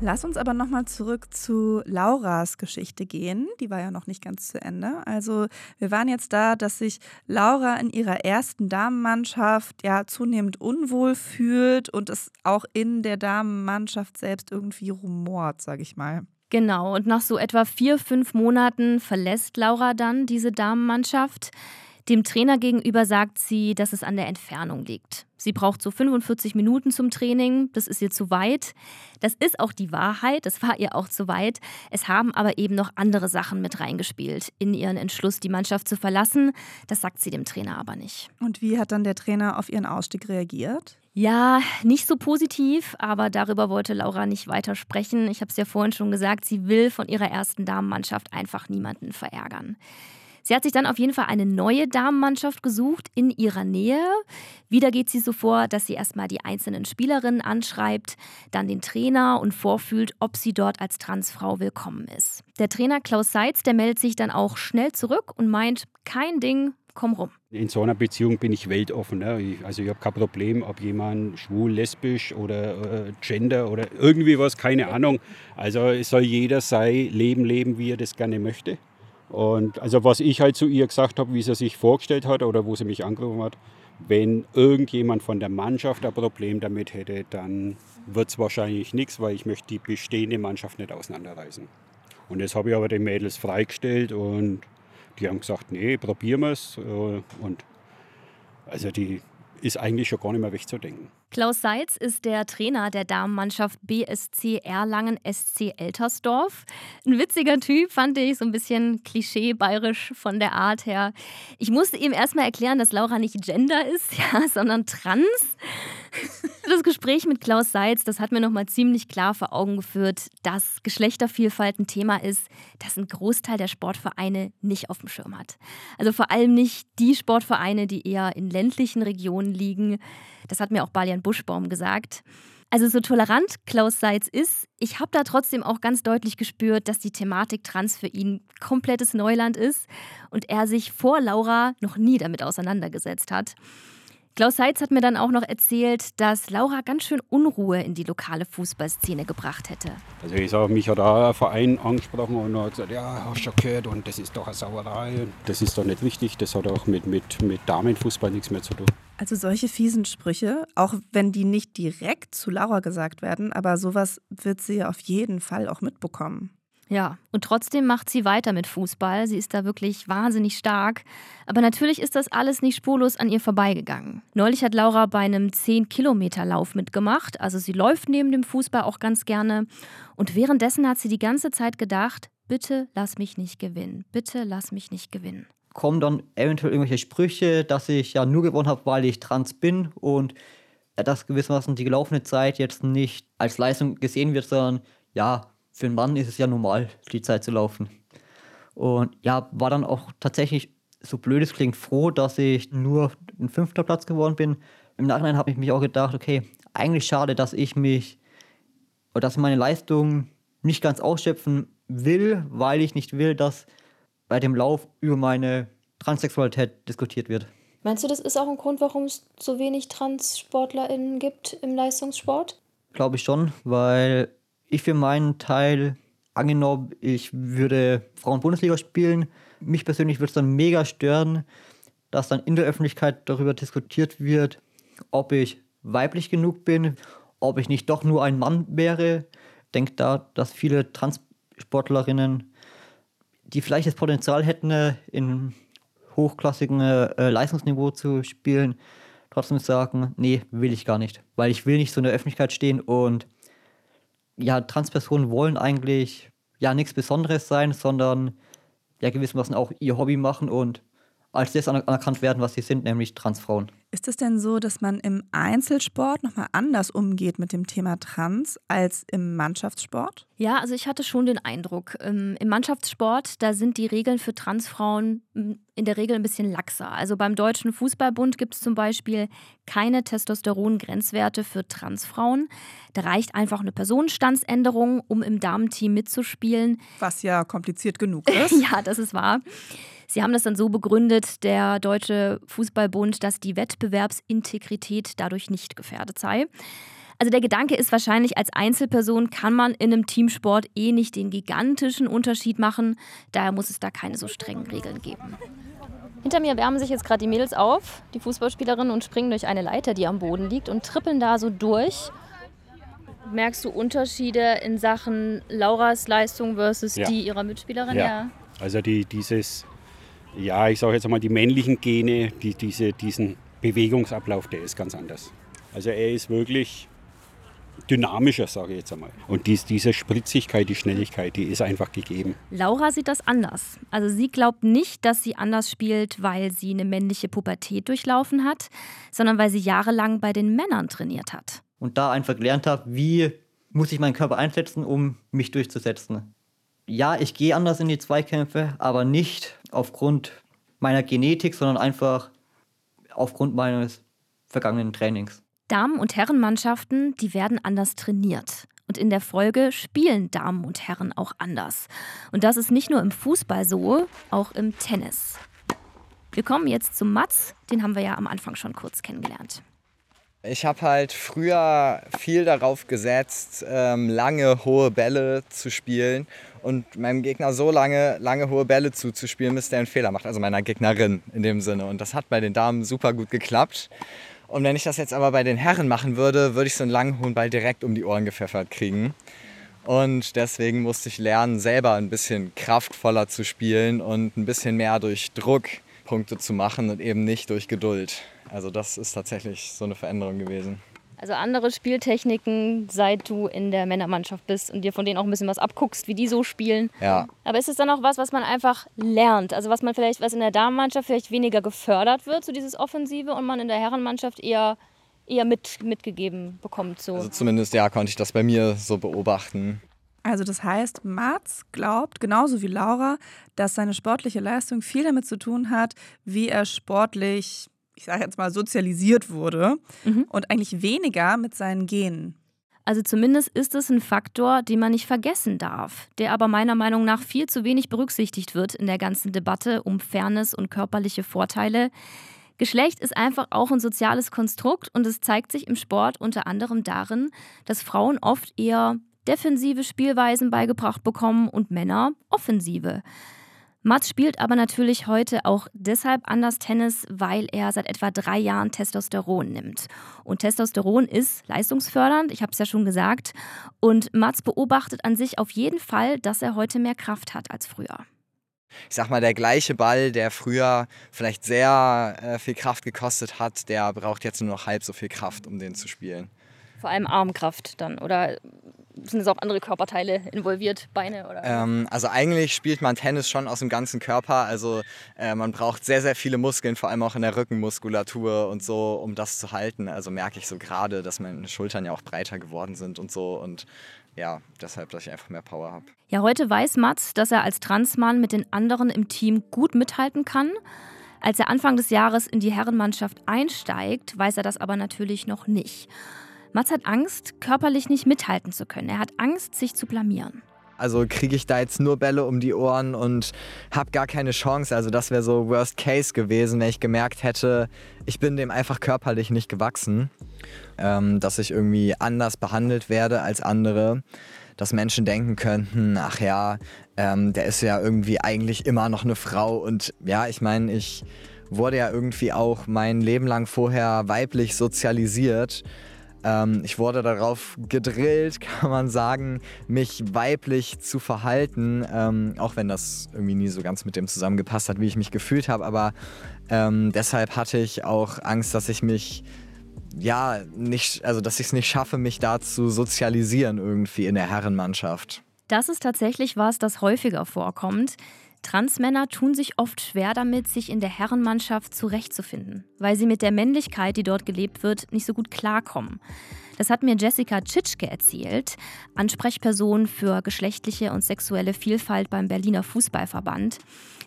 Lass uns aber nochmal zurück zu Lauras Geschichte gehen. Die war ja noch nicht ganz zu Ende. Also wir waren jetzt da, dass sich Laura in ihrer ersten Damenmannschaft ja zunehmend unwohl fühlt und es auch in der Damenmannschaft selbst irgendwie rumort, sag ich mal. Genau, und nach so etwa vier, fünf Monaten verlässt Laura dann diese Damenmannschaft. Dem Trainer gegenüber sagt sie, dass es an der Entfernung liegt. Sie braucht so 45 Minuten zum Training, das ist ihr zu weit. Das ist auch die Wahrheit, das war ihr auch zu weit. Es haben aber eben noch andere Sachen mit reingespielt in ihren Entschluss, die Mannschaft zu verlassen. Das sagt sie dem Trainer aber nicht. Und wie hat dann der Trainer auf ihren Ausstieg reagiert? Ja, nicht so positiv, aber darüber wollte Laura nicht weiter sprechen. Ich habe es ja vorhin schon gesagt, sie will von ihrer ersten Damenmannschaft einfach niemanden verärgern. Sie hat sich dann auf jeden Fall eine neue Damenmannschaft gesucht in ihrer Nähe. Wieder geht sie so vor, dass sie erstmal die einzelnen Spielerinnen anschreibt, dann den Trainer und vorfühlt, ob sie dort als Transfrau willkommen ist. Der Trainer Klaus Seitz, der meldet sich dann auch schnell zurück und meint, kein Ding, komm rum. In so einer Beziehung bin ich weltoffen. Ne? also ich habe kein Problem, ob jemand schwul, lesbisch oder äh, Gender oder irgendwie was, keine Ahnung. Also es soll jeder sein Leben leben, wie er das gerne möchte. Und also was ich halt zu ihr gesagt habe, wie sie sich vorgestellt hat oder wo sie mich angerufen hat, wenn irgendjemand von der Mannschaft ein Problem damit hätte, dann wird es wahrscheinlich nichts, weil ich möchte die bestehende Mannschaft nicht auseinanderreißen. Und das habe ich aber den Mädels freigestellt und die haben gesagt, nee, probieren wir es. Äh, und also die ist eigentlich schon gar nicht mehr wegzudenken. Klaus Seitz ist der Trainer der Damenmannschaft BSC Erlangen SC Eltersdorf. Ein witziger Typ, fand ich, so ein bisschen klischee-bayerisch von der Art her. Ich musste ihm erstmal erklären, dass Laura nicht Gender ist, ja, sondern trans. Das Gespräch mit Klaus Seitz, das hat mir nochmal ziemlich klar vor Augen geführt, dass Geschlechtervielfalt ein Thema ist, das ein Großteil der Sportvereine nicht auf dem Schirm hat. Also vor allem nicht die Sportvereine, die eher in ländlichen Regionen liegen. Das hat mir auch Balian Buschbaum gesagt. Also so tolerant Klaus Seitz ist, ich habe da trotzdem auch ganz deutlich gespürt, dass die Thematik Trans für ihn komplettes Neuland ist und er sich vor Laura noch nie damit auseinandergesetzt hat. Klaus Seitz hat mir dann auch noch erzählt, dass Laura ganz schön Unruhe in die lokale Fußballszene gebracht hätte. Also ich sage, mich hat auch ein Verein angesprochen und hat gesagt, ja, hast du gehört und das ist doch eine Sauerei. Das ist doch nicht wichtig, das hat auch mit, mit, mit Damenfußball nichts mehr zu tun. Also solche fiesen Sprüche, auch wenn die nicht direkt zu Laura gesagt werden, aber sowas wird sie auf jeden Fall auch mitbekommen. Ja, und trotzdem macht sie weiter mit Fußball. Sie ist da wirklich wahnsinnig stark. Aber natürlich ist das alles nicht spurlos an ihr vorbeigegangen. Neulich hat Laura bei einem 10-Kilometer-Lauf mitgemacht. Also sie läuft neben dem Fußball auch ganz gerne. Und währenddessen hat sie die ganze Zeit gedacht, bitte lass mich nicht gewinnen. Bitte lass mich nicht gewinnen. Kommen dann eventuell irgendwelche Sprüche, dass ich ja nur gewonnen habe, weil ich trans bin und dass gewissermaßen die gelaufene Zeit jetzt nicht als Leistung gesehen wird, sondern ja, für einen Mann ist es ja normal, die Zeit zu laufen. Und ja, war dann auch tatsächlich, so blöd es klingt, froh, dass ich nur ein fünfter Platz geworden bin. Im Nachhinein habe ich mich auch gedacht, okay, eigentlich schade, dass ich mich, oder dass meine Leistung nicht ganz ausschöpfen will, weil ich nicht will, dass bei dem Lauf über meine Transsexualität diskutiert wird. Meinst du, das ist auch ein Grund, warum es so wenig TranssportlerInnen gibt im Leistungssport? Glaube ich schon, weil ich für meinen Teil, angenommen, ich würde Frauen-Bundesliga spielen, mich persönlich würde es dann mega stören, dass dann in der Öffentlichkeit darüber diskutiert wird, ob ich weiblich genug bin, ob ich nicht doch nur ein Mann wäre. Ich denke da, dass viele Transportlerinnen, die vielleicht das Potenzial hätten, in hochklassigen äh, Leistungsniveau zu spielen, trotzdem sagen, nee, will ich gar nicht. Weil ich will nicht so in der Öffentlichkeit stehen und ja, Transpersonen wollen eigentlich ja nichts Besonderes sein, sondern ja gewissermaßen auch ihr Hobby machen und als das anerkannt werden, was sie sind, nämlich Transfrauen. Ist es denn so, dass man im Einzelsport nochmal anders umgeht mit dem Thema Trans als im Mannschaftssport? Ja, also ich hatte schon den Eindruck, ähm, im Mannschaftssport, da sind die Regeln für Transfrauen hm, in der Regel ein bisschen laxer. Also beim Deutschen Fußballbund gibt es zum Beispiel keine Testosteron-Grenzwerte für Transfrauen. Da reicht einfach eine Personenstandsänderung, um im Damenteam mitzuspielen. Was ja kompliziert genug ist. ja, das ist wahr. Sie haben das dann so begründet, der Deutsche Fußballbund, dass die Wettbewerbsintegrität dadurch nicht gefährdet sei. Also der Gedanke ist wahrscheinlich, als Einzelperson kann man in einem Teamsport eh nicht den gigantischen Unterschied machen. Daher muss es da keine so strengen Regeln geben. Hinter mir wärmen sich jetzt gerade die Mädels auf, die Fußballspielerinnen, und springen durch eine Leiter, die am Boden liegt, und trippeln da so durch. Merkst du Unterschiede in Sachen Lauras Leistung versus ja. die ihrer Mitspielerin? Ja. ja. Also die, dieses ja, ich sage jetzt einmal, die männlichen Gene, die, diese, diesen Bewegungsablauf, der ist ganz anders. Also er ist wirklich dynamischer, sage ich jetzt einmal. Und dies, diese Spritzigkeit, die Schnelligkeit, die ist einfach gegeben. Laura sieht das anders. Also sie glaubt nicht, dass sie anders spielt, weil sie eine männliche Pubertät durchlaufen hat, sondern weil sie jahrelang bei den Männern trainiert hat. Und da einfach gelernt habe, wie muss ich meinen Körper einsetzen, um mich durchzusetzen ja, ich gehe anders in die Zweikämpfe, aber nicht aufgrund meiner Genetik, sondern einfach aufgrund meines vergangenen Trainings. Damen- und Herrenmannschaften, die werden anders trainiert. Und in der Folge spielen Damen und Herren auch anders. Und das ist nicht nur im Fußball so, auch im Tennis. Wir kommen jetzt zu Mats, den haben wir ja am Anfang schon kurz kennengelernt. Ich habe halt früher viel darauf gesetzt, ähm, lange hohe Bälle zu spielen und meinem Gegner so lange, lange hohe Bälle zuzuspielen, bis der einen Fehler macht. Also meiner Gegnerin in dem Sinne. Und das hat bei den Damen super gut geklappt. Und wenn ich das jetzt aber bei den Herren machen würde, würde ich so einen langen hohen Ball direkt um die Ohren gepfeffert kriegen. Und deswegen musste ich lernen, selber ein bisschen kraftvoller zu spielen und ein bisschen mehr durch Druck Punkte zu machen und eben nicht durch Geduld. Also das ist tatsächlich so eine Veränderung gewesen. Also andere Spieltechniken, seit du in der Männermannschaft bist und dir von denen auch ein bisschen was abguckst, wie die so spielen. Ja. Aber ist es dann auch was, was man einfach lernt? Also was man vielleicht, was in der Damenmannschaft vielleicht weniger gefördert wird, so dieses Offensive, und man in der Herrenmannschaft eher, eher mit, mitgegeben bekommt? So. Also zumindest ja, konnte ich das bei mir so beobachten. Also das heißt, Mats glaubt, genauso wie Laura, dass seine sportliche Leistung viel damit zu tun hat, wie er sportlich ich sage jetzt mal, sozialisiert wurde mhm. und eigentlich weniger mit seinen Genen. Also zumindest ist es ein Faktor, den man nicht vergessen darf, der aber meiner Meinung nach viel zu wenig berücksichtigt wird in der ganzen Debatte um Fairness und körperliche Vorteile. Geschlecht ist einfach auch ein soziales Konstrukt und es zeigt sich im Sport unter anderem darin, dass Frauen oft eher defensive Spielweisen beigebracht bekommen und Männer offensive. Mats spielt aber natürlich heute auch deshalb anders Tennis, weil er seit etwa drei Jahren Testosteron nimmt. Und Testosteron ist leistungsfördernd, ich habe es ja schon gesagt. Und Mats beobachtet an sich auf jeden Fall, dass er heute mehr Kraft hat als früher ich sag mal, der gleiche Ball, der früher vielleicht sehr äh, viel Kraft gekostet hat, der braucht jetzt nur noch halb so viel Kraft, um den zu spielen. Vor allem Armkraft dann, oder sind es auch andere Körperteile involviert, Beine oder? Ähm, also eigentlich spielt man Tennis schon aus dem ganzen Körper. Also äh, man braucht sehr, sehr viele Muskeln, vor allem auch in der Rückenmuskulatur und so, um das zu halten. Also merke ich so gerade, dass meine Schultern ja auch breiter geworden sind und so. Und ja, deshalb, dass ich einfach mehr Power habe. Ja, heute weiß Mats, dass er als Transmann mit den anderen im Team gut mithalten kann. Als er Anfang des Jahres in die Herrenmannschaft einsteigt, weiß er das aber natürlich noch nicht. Mats hat Angst, körperlich nicht mithalten zu können. Er hat Angst, sich zu blamieren. Also kriege ich da jetzt nur Bälle um die Ohren und habe gar keine Chance. Also das wäre so Worst Case gewesen, wenn ich gemerkt hätte, ich bin dem einfach körperlich nicht gewachsen, ähm, dass ich irgendwie anders behandelt werde als andere, dass Menschen denken könnten, ach ja, ähm, der ist ja irgendwie eigentlich immer noch eine Frau und ja, ich meine, ich wurde ja irgendwie auch mein Leben lang vorher weiblich sozialisiert ähm, ich wurde darauf gedrillt, kann man sagen, mich weiblich zu verhalten, ähm, auch wenn das irgendwie nie so ganz mit dem zusammengepasst hat, wie ich mich gefühlt habe. Aber ähm, deshalb hatte ich auch Angst, dass ich mich ja nicht, also dass ich es nicht schaffe, mich da zu sozialisieren irgendwie in der Herrenmannschaft. Das ist tatsächlich was, das häufiger vorkommt. Transmänner tun sich oft schwer damit, sich in der Herrenmannschaft zurechtzufinden, weil sie mit der Männlichkeit, die dort gelebt wird, nicht so gut klarkommen. Das hat mir Jessica Tschitschke erzählt, Ansprechperson für geschlechtliche und sexuelle Vielfalt beim Berliner Fußballverband.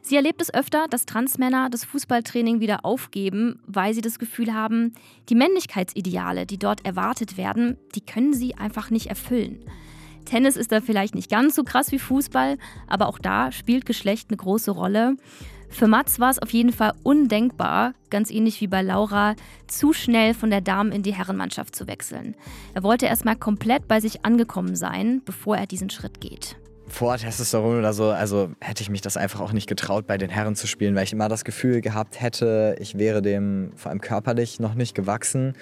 Sie erlebt es öfter, dass Transmänner das Fußballtraining wieder aufgeben, weil sie das Gefühl haben, die Männlichkeitsideale, die dort erwartet werden, die können sie einfach nicht erfüllen. Tennis ist da vielleicht nicht ganz so krass wie Fußball, aber auch da spielt Geschlecht eine große Rolle. Für Mats war es auf jeden Fall undenkbar, ganz ähnlich wie bei Laura, zu schnell von der Damen in die Herrenmannschaft zu wechseln. Er wollte erstmal komplett bei sich angekommen sein, bevor er diesen Schritt geht. Vor Testosteron oder so, also hätte ich mich das einfach auch nicht getraut, bei den Herren zu spielen, weil ich immer das Gefühl gehabt hätte, ich wäre dem vor allem körperlich noch nicht gewachsen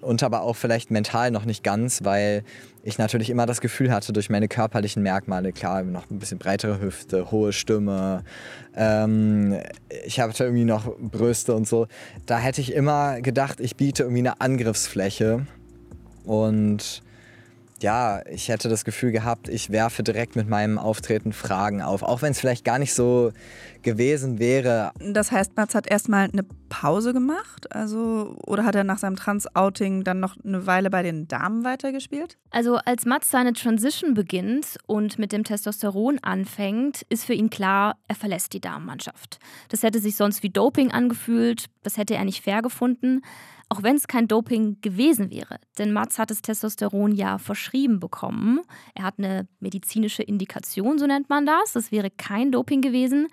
und aber auch vielleicht mental noch nicht ganz, weil ich natürlich immer das Gefühl hatte, durch meine körperlichen Merkmale, klar, noch ein bisschen breitere Hüfte, hohe Stimme, ähm, ich hatte irgendwie noch Brüste und so, da hätte ich immer gedacht, ich biete irgendwie eine Angriffsfläche. Und ja, ich hätte das Gefühl gehabt, ich werfe direkt mit meinem Auftreten Fragen auf, auch wenn es vielleicht gar nicht so gewesen wäre. Das heißt, Mats hat erstmal eine Pause gemacht, also oder hat er nach seinem Trans-Outing dann noch eine Weile bei den Damen weitergespielt? Also als Mats seine Transition beginnt und mit dem Testosteron anfängt, ist für ihn klar, er verlässt die Damenmannschaft. Das hätte sich sonst wie Doping angefühlt, das hätte er nicht fair gefunden. Auch wenn es kein Doping gewesen wäre, denn Mats hat das Testosteron ja verschrieben bekommen. Er hat eine medizinische Indikation, so nennt man das. Das wäre kein Doping gewesen.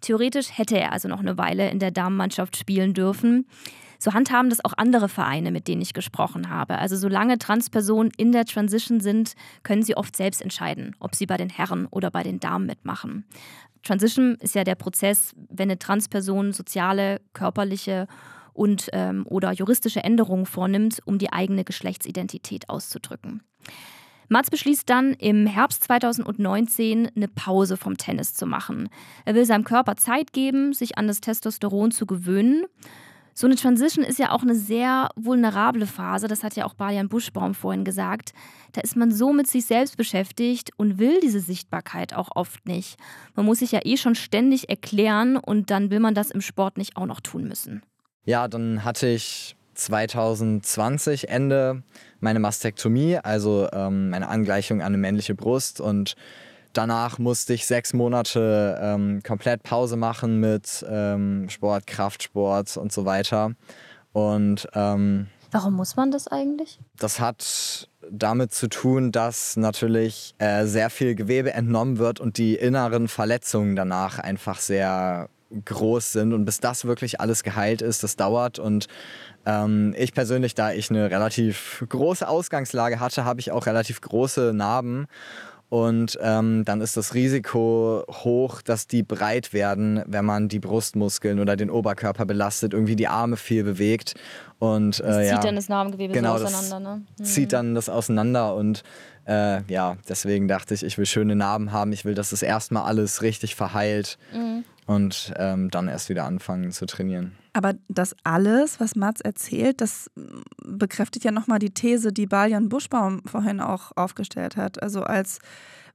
Theoretisch hätte er also noch eine Weile in der Damenmannschaft spielen dürfen. So handhaben das auch andere Vereine, mit denen ich gesprochen habe. Also solange Transpersonen in der Transition sind, können sie oft selbst entscheiden, ob sie bei den Herren oder bei den Damen mitmachen. Transition ist ja der Prozess, wenn eine Transperson soziale, körperliche und ähm, oder juristische Änderungen vornimmt, um die eigene Geschlechtsidentität auszudrücken. Mats beschließt dann, im Herbst 2019 eine Pause vom Tennis zu machen. Er will seinem Körper Zeit geben, sich an das Testosteron zu gewöhnen. So eine Transition ist ja auch eine sehr vulnerable Phase, das hat ja auch Balian Buschbaum vorhin gesagt. Da ist man so mit sich selbst beschäftigt und will diese Sichtbarkeit auch oft nicht. Man muss sich ja eh schon ständig erklären und dann will man das im Sport nicht auch noch tun müssen. Ja, dann hatte ich 2020 Ende meine Mastektomie, also ähm, meine Angleichung an eine männliche Brust und danach musste ich sechs Monate ähm, komplett Pause machen mit ähm, Sport, Kraftsport und so weiter. Und ähm, warum muss man das eigentlich? Das hat damit zu tun, dass natürlich äh, sehr viel Gewebe entnommen wird und die inneren Verletzungen danach einfach sehr groß sind und bis das wirklich alles geheilt ist, das dauert und ähm, ich persönlich, da ich eine relativ große Ausgangslage hatte, habe ich auch relativ große Narben Und ähm, dann ist das Risiko hoch, dass die breit werden, wenn man die Brustmuskeln oder den Oberkörper belastet, irgendwie die Arme viel bewegt. Und, äh, Das zieht ja, dann das Narbengewebe genau, so das auseinander, ne? Mhm. zieht dann das auseinander und äh, ja, deswegen dachte ich, ich will schöne Narben haben. Ich will, dass es erstmal alles richtig verheilt Mhm. Und ähm, dann erst wieder anfangen zu trainieren. Aber das alles, was Mats erzählt, das bekräftigt ja nochmal die These, die Balian Buschbaum vorhin auch aufgestellt hat. Also als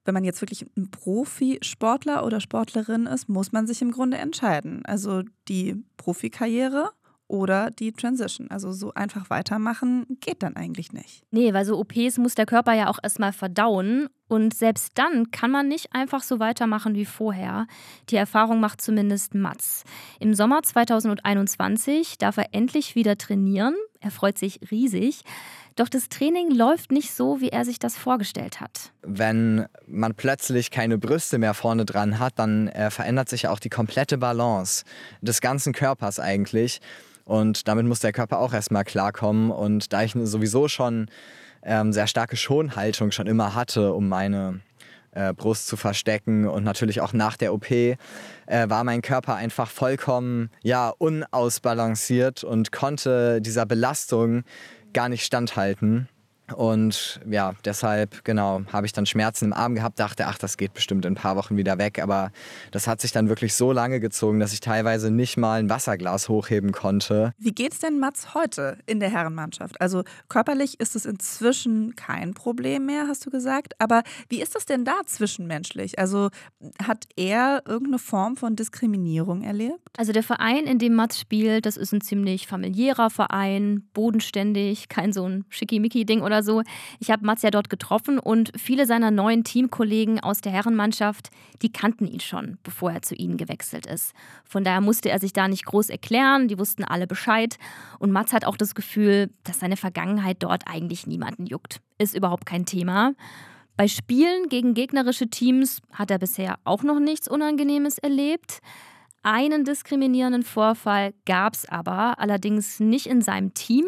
wenn man jetzt wirklich ein Profisportler oder Sportlerin ist, muss man sich im Grunde entscheiden. Also die Profikarriere oder die Transition. Also so einfach weitermachen geht dann eigentlich nicht. Nee, weil so OPs muss der Körper ja auch erstmal verdauen. Und selbst dann kann man nicht einfach so weitermachen wie vorher. Die Erfahrung macht zumindest Mats. Im Sommer 2021 darf er endlich wieder trainieren. Er freut sich riesig. Doch das Training läuft nicht so, wie er sich das vorgestellt hat. Wenn man plötzlich keine Brüste mehr vorne dran hat, dann äh, verändert sich auch die komplette Balance des ganzen Körpers eigentlich. Und damit muss der Körper auch erstmal klarkommen. Und da ich sowieso schon ähm, sehr starke Schonhaltung schon immer hatte, um meine äh, Brust zu verstecken und natürlich auch nach der OP, äh, war mein Körper einfach vollkommen ja, unausbalanciert und konnte dieser Belastung gar nicht standhalten. Und ja, deshalb, genau, habe ich dann Schmerzen im Arm gehabt, dachte, ach, das geht bestimmt in ein paar Wochen wieder weg. Aber das hat sich dann wirklich so lange gezogen, dass ich teilweise nicht mal ein Wasserglas hochheben konnte. Wie geht's denn Mats heute in der Herrenmannschaft? Also körperlich ist es inzwischen kein Problem mehr, hast du gesagt. Aber wie ist das denn da zwischenmenschlich? Also hat er irgendeine Form von Diskriminierung erlebt? Also der Verein, in dem Mats spielt, das ist ein ziemlich familiärer Verein, bodenständig, kein so ein Schickimicki-Ding oder so. Ich habe Mats ja dort getroffen und viele seiner neuen Teamkollegen aus der Herrenmannschaft, die kannten ihn schon, bevor er zu ihnen gewechselt ist. Von daher musste er sich da nicht groß erklären, die wussten alle Bescheid. Und Mats hat auch das Gefühl, dass seine Vergangenheit dort eigentlich niemanden juckt. Ist überhaupt kein Thema. Bei Spielen gegen gegnerische Teams hat er bisher auch noch nichts Unangenehmes erlebt. Einen diskriminierenden Vorfall gab es aber, allerdings nicht in seinem Team,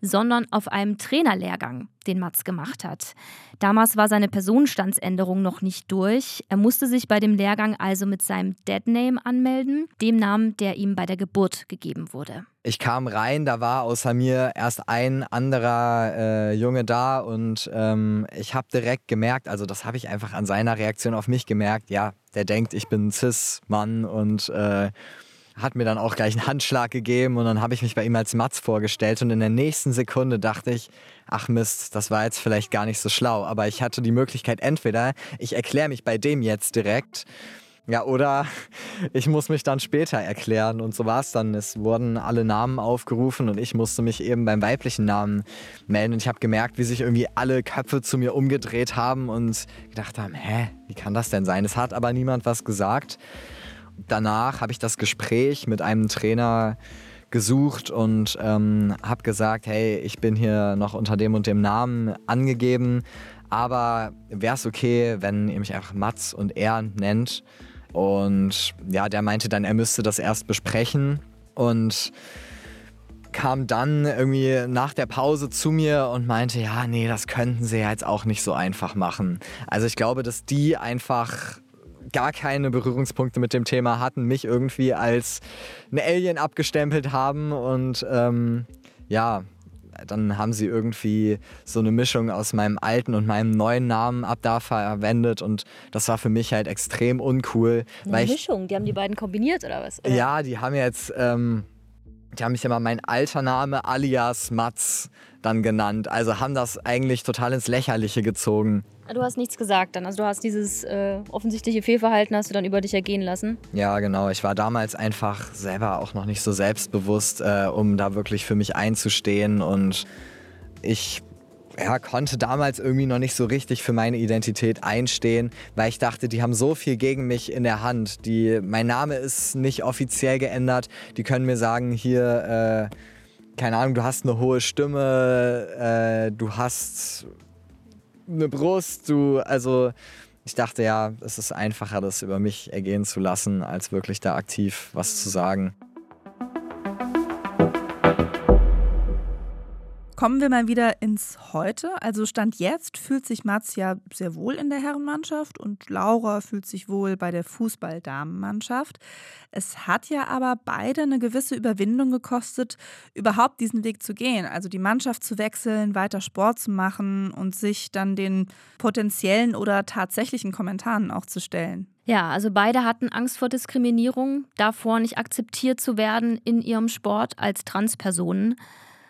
sondern auf einem Trainerlehrgang, den Mats gemacht hat. Damals war seine Personenstandsänderung noch nicht durch. Er musste sich bei dem Lehrgang also mit seinem Deadname anmelden, dem Namen, der ihm bei der Geburt gegeben wurde. Ich kam rein, da war außer mir erst ein anderer äh, Junge da und ähm, ich habe direkt gemerkt, also das habe ich einfach an seiner Reaktion auf mich gemerkt, ja, der denkt, ich bin ein Cis-Mann und äh, hat mir dann auch gleich einen Handschlag gegeben und dann habe ich mich bei ihm als Matz vorgestellt und in der nächsten Sekunde dachte ich, ach Mist, das war jetzt vielleicht gar nicht so schlau, aber ich hatte die Möglichkeit, entweder ich erkläre mich bei dem jetzt direkt, ja, oder ich muss mich dann später erklären und so war es dann. Es wurden alle Namen aufgerufen und ich musste mich eben beim weiblichen Namen melden und ich habe gemerkt, wie sich irgendwie alle Köpfe zu mir umgedreht haben und gedacht haben, hä, wie kann das denn sein? Es hat aber niemand was gesagt danach habe ich das Gespräch mit einem Trainer gesucht und ähm, habe gesagt, hey, ich bin hier noch unter dem und dem Namen angegeben, aber wäre es okay, wenn ihr mich einfach Mats und er nennt? Und ja, der meinte dann, er müsste das erst besprechen und kam dann irgendwie nach der Pause zu mir und meinte, ja, nee, das könnten sie ja jetzt auch nicht so einfach machen. Also ich glaube, dass die einfach gar keine Berührungspunkte mit dem Thema hatten, mich irgendwie als ein Alien abgestempelt haben und ähm, ja, dann haben sie irgendwie so eine Mischung aus meinem alten und meinem neuen Namen ab da verwendet und das war für mich halt extrem uncool. Eine weil ich, Mischung, die haben die beiden kombiniert oder was? Oder? ja, die haben jetzt, ähm, die haben mich immer mein alter Name alias Mats dann genannt. Also haben das eigentlich total ins Lächerliche gezogen. Du hast nichts gesagt dann. Also du hast dieses äh, offensichtliche Fehlverhalten hast du dann über dich ergehen lassen. Ja, genau. Ich war damals einfach selber auch noch nicht so selbstbewusst, äh, um da wirklich für mich einzustehen. Und ich ja, konnte damals irgendwie noch nicht so richtig für meine Identität einstehen, weil ich dachte, die haben so viel gegen mich in der Hand. Die, mein Name ist nicht offiziell geändert. Die können mir sagen, hier, äh, keine Ahnung, du hast eine hohe Stimme, äh, du hast eine Brust, du, also ich dachte ja, es ist einfacher, das über mich ergehen zu lassen, als wirklich da aktiv was zu sagen. Kommen wir mal wieder ins Heute. Also Stand jetzt fühlt sich Mats ja sehr wohl in der Herrenmannschaft und Laura fühlt sich wohl bei der Fußball-Damenmannschaft. Es hat ja aber beide eine gewisse Überwindung gekostet, überhaupt diesen Weg zu gehen. Also die Mannschaft zu wechseln, weiter Sport zu machen und sich dann den potenziellen oder tatsächlichen Kommentaren auch zu stellen. Ja, also beide hatten Angst vor Diskriminierung, davor nicht akzeptiert zu werden in ihrem Sport als Transpersonen.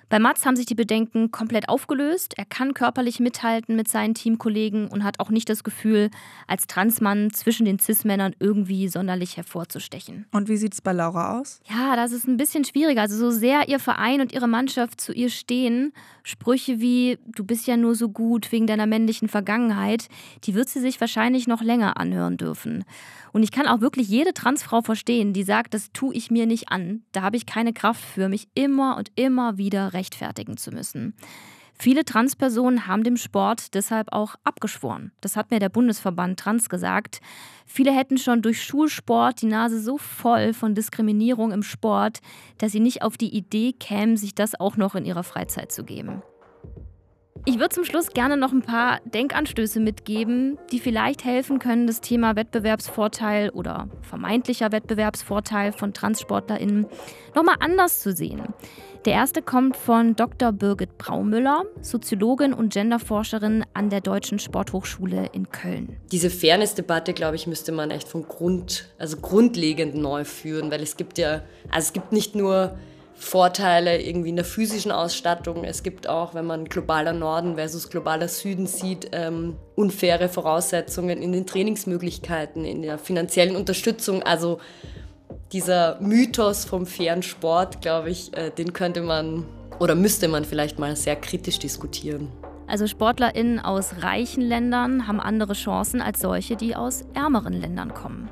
Bei Mats haben sich die Bedenken komplett aufgelöst. Er kann körperlich mithalten mit seinen Teamkollegen und hat auch nicht das Gefühl, als Transmann zwischen den Cis-Männern irgendwie sonderlich hervorzustechen. Und wie sieht es bei Laura aus? Ja, das ist ein bisschen schwieriger. Also so sehr ihr Verein und ihre Mannschaft zu ihr stehen, Sprüche wie du bist ja nur so gut wegen deiner männlichen Vergangenheit, die wird sie sich wahrscheinlich noch länger anhören dürfen. Und ich kann auch wirklich jede Transfrau verstehen, die sagt, das tue ich mir nicht an. Da habe ich keine Kraft für, mich immer und immer wieder rechtfertigen zu müssen. Viele Transpersonen haben dem Sport deshalb auch abgeschworen. Das hat mir der Bundesverband Trans gesagt. Viele hätten schon durch Schulsport die Nase so voll von Diskriminierung im Sport, dass sie nicht auf die Idee kämen, sich das auch noch in ihrer Freizeit zu geben. Ich würde zum Schluss gerne noch ein paar Denkanstöße mitgeben, die vielleicht helfen können, das Thema Wettbewerbsvorteil oder vermeintlicher Wettbewerbsvorteil von TranssportlerInnen nochmal anders zu sehen. Der erste kommt von Dr. Birgit Braumüller, Soziologin und Genderforscherin an der Deutschen Sporthochschule in Köln. Diese Fairness-Debatte, glaube ich, müsste man echt von Grund, also grundlegend neu führen, weil es gibt ja, also es gibt nicht nur Vorteile irgendwie in der physischen Ausstattung. Es gibt auch, wenn man globaler Norden versus globaler Süden sieht, ähm, unfaire Voraussetzungen in den Trainingsmöglichkeiten, in der finanziellen Unterstützung. Also dieser Mythos vom fairen Sport, glaube ich, äh, den könnte man oder müsste man vielleicht mal sehr kritisch diskutieren. Also SportlerInnen aus reichen Ländern haben andere Chancen als solche, die aus ärmeren Ländern kommen.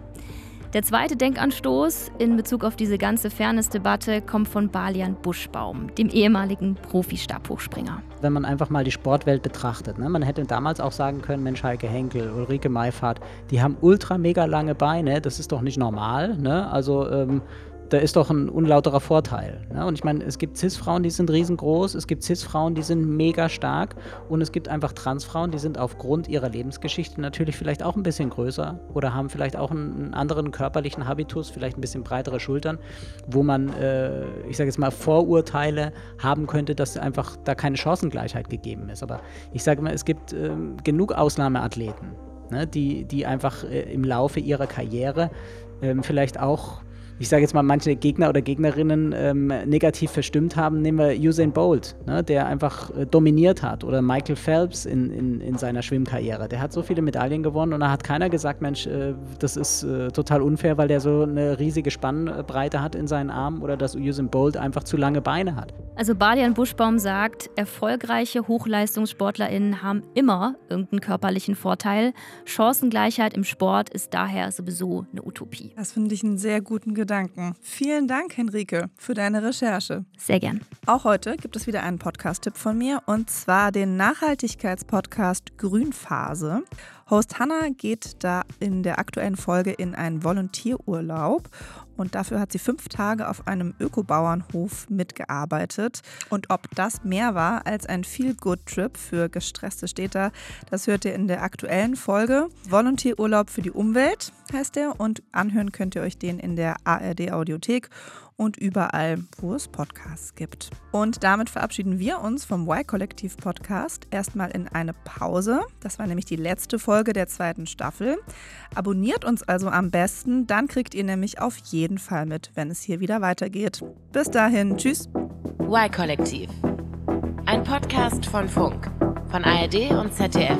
Der zweite Denkanstoß in Bezug auf diese ganze Fairness-Debatte kommt von Balian Buschbaum, dem ehemaligen Profi-Stabhochspringer. Wenn man einfach mal die Sportwelt betrachtet, ne? man hätte damals auch sagen können, Mensch, Heike Henkel, Ulrike Meifert, die haben ultra mega lange Beine, das ist doch nicht normal. Ne? Also ähm, da ist doch ein unlauterer Vorteil. Ne? Und ich meine, es gibt Cis-Frauen, die sind riesengroß, es gibt Cis-Frauen, die sind mega stark und es gibt einfach Trans-Frauen, die sind aufgrund ihrer Lebensgeschichte natürlich vielleicht auch ein bisschen größer oder haben vielleicht auch einen anderen körperlichen Habitus, vielleicht ein bisschen breitere Schultern, wo man, äh, ich sage jetzt mal, Vorurteile haben könnte, dass einfach da keine Chancengleichheit gegeben ist. Aber ich sage mal, es gibt äh, genug Ausnahmeathleten, ne? die, die einfach äh, im Laufe ihrer Karriere ähm, vielleicht auch ich sage jetzt mal, manche Gegner oder Gegnerinnen ähm, negativ verstimmt haben, nehmen wir Usain Bolt, ne, der einfach äh, dominiert hat, oder Michael Phelps in, in, in seiner Schwimmkarriere. Der hat so viele Medaillen gewonnen und da hat keiner gesagt, Mensch, äh, das ist äh, total unfair, weil der so eine riesige Spannbreite hat in seinen Armen oder dass Usain Bolt einfach zu lange Beine hat. Also Balian Buschbaum sagt, erfolgreiche HochleistungssportlerInnen haben immer irgendeinen körperlichen Vorteil. Chancengleichheit im Sport ist daher sowieso eine Utopie. Das finde ich einen sehr guten Gedanken. Gedanken. Vielen Dank, Henrike, für deine Recherche. Sehr gern. Auch heute gibt es wieder einen Podcast-Tipp von mir und zwar den Nachhaltigkeitspodcast Grünphase. Host Hannah geht da in der aktuellen Folge in einen Volontierurlaub und dafür hat sie fünf Tage auf einem Ökobauernhof mitgearbeitet. Und ob das mehr war als ein Feel-Good-Trip für gestresste Städter, das hört ihr in der aktuellen Folge. Volontierurlaub für die Umwelt heißt der und anhören könnt ihr euch den in der ARD-Audiothek und überall, wo es Podcasts gibt. Und damit verabschieden wir uns vom Y-Kollektiv Podcast erstmal in eine Pause. Das war nämlich die letzte Folge der zweiten Staffel. Abonniert uns also am besten, dann kriegt ihr nämlich auf jeden Fall mit, wenn es hier wieder weitergeht. Bis dahin, tschüss. Y-Kollektiv. Ein Podcast von Funk, von ARD und ZDF.